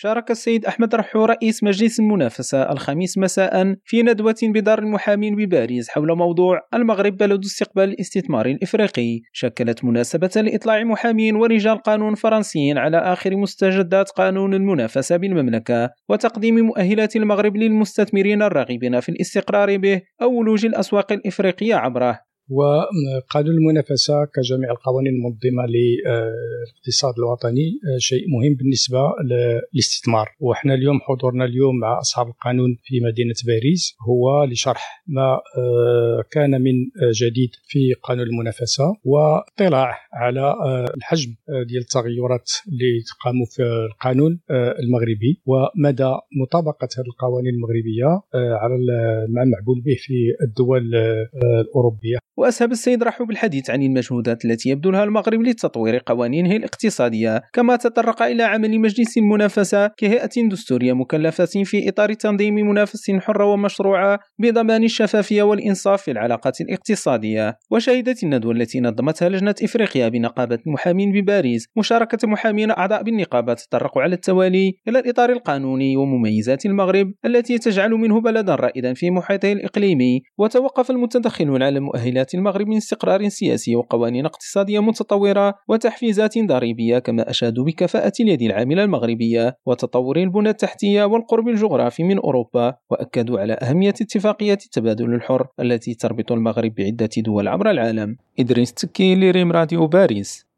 شارك السيد أحمد رحو رئيس مجلس المنافسة الخميس مساء في ندوة بدار المحامين بباريس حول موضوع المغرب بلد استقبال الاستثمار الإفريقي. شكلت مناسبة لإطلاع محامين ورجال قانون فرنسيين على آخر مستجدات قانون المنافسة بالمملكة وتقديم مؤهلات المغرب للمستثمرين الراغبين في الاستقرار به أو ولوج الأسواق الإفريقية عبره. وقانون المنافسة كجميع القوانين المنظمة للاقتصاد الوطني آه، شيء مهم بالنسبة للاستثمار. وحنا اليوم حضورنا اليوم مع أصحاب القانون في مدينة باريس هو لشرح ما آه، كان من جديد في قانون المنافسة واطلاع على آه، الحجم ديال التغيرات اللي تقاموا في القانون المغربي ومدى مطابقة هذه القوانين المغربية على ما معمول به في الدول الأوروبية. وأسهب السيد رحب الحديث عن المجهودات التي يبذلها المغرب لتطوير قوانينه الاقتصادية كما تطرق إلى عمل مجلس المنافسة كهيئة دستورية مكلفة في إطار تنظيم منافسة حرة ومشروعة بضمان الشفافية والإنصاف في العلاقات الاقتصادية. وشهدت الندوة التي نظمتها لجنة إفريقيا بنقابة المحامين بباريس مشاركة محامين أعضاء بالنقابة تطرقوا على التوالي إلى الإطار القانوني ومميزات المغرب التي تجعل منه بلدا رائدا في محيطه الإقليمي وتوقف المتدخلون على مؤهلات المغرب من استقرار سياسي وقوانين اقتصادية متطورة وتحفيزات ضريبية كما أشادوا بكفاءة اليد العاملة المغربية وتطور البنى التحتية والقرب الجغرافي من أوروبا وأكدوا على أهمية اتفاقية التبادل الحر التي تربط المغرب بعدة دول عبر العالم. إدريس تكي لريم راديو باريس.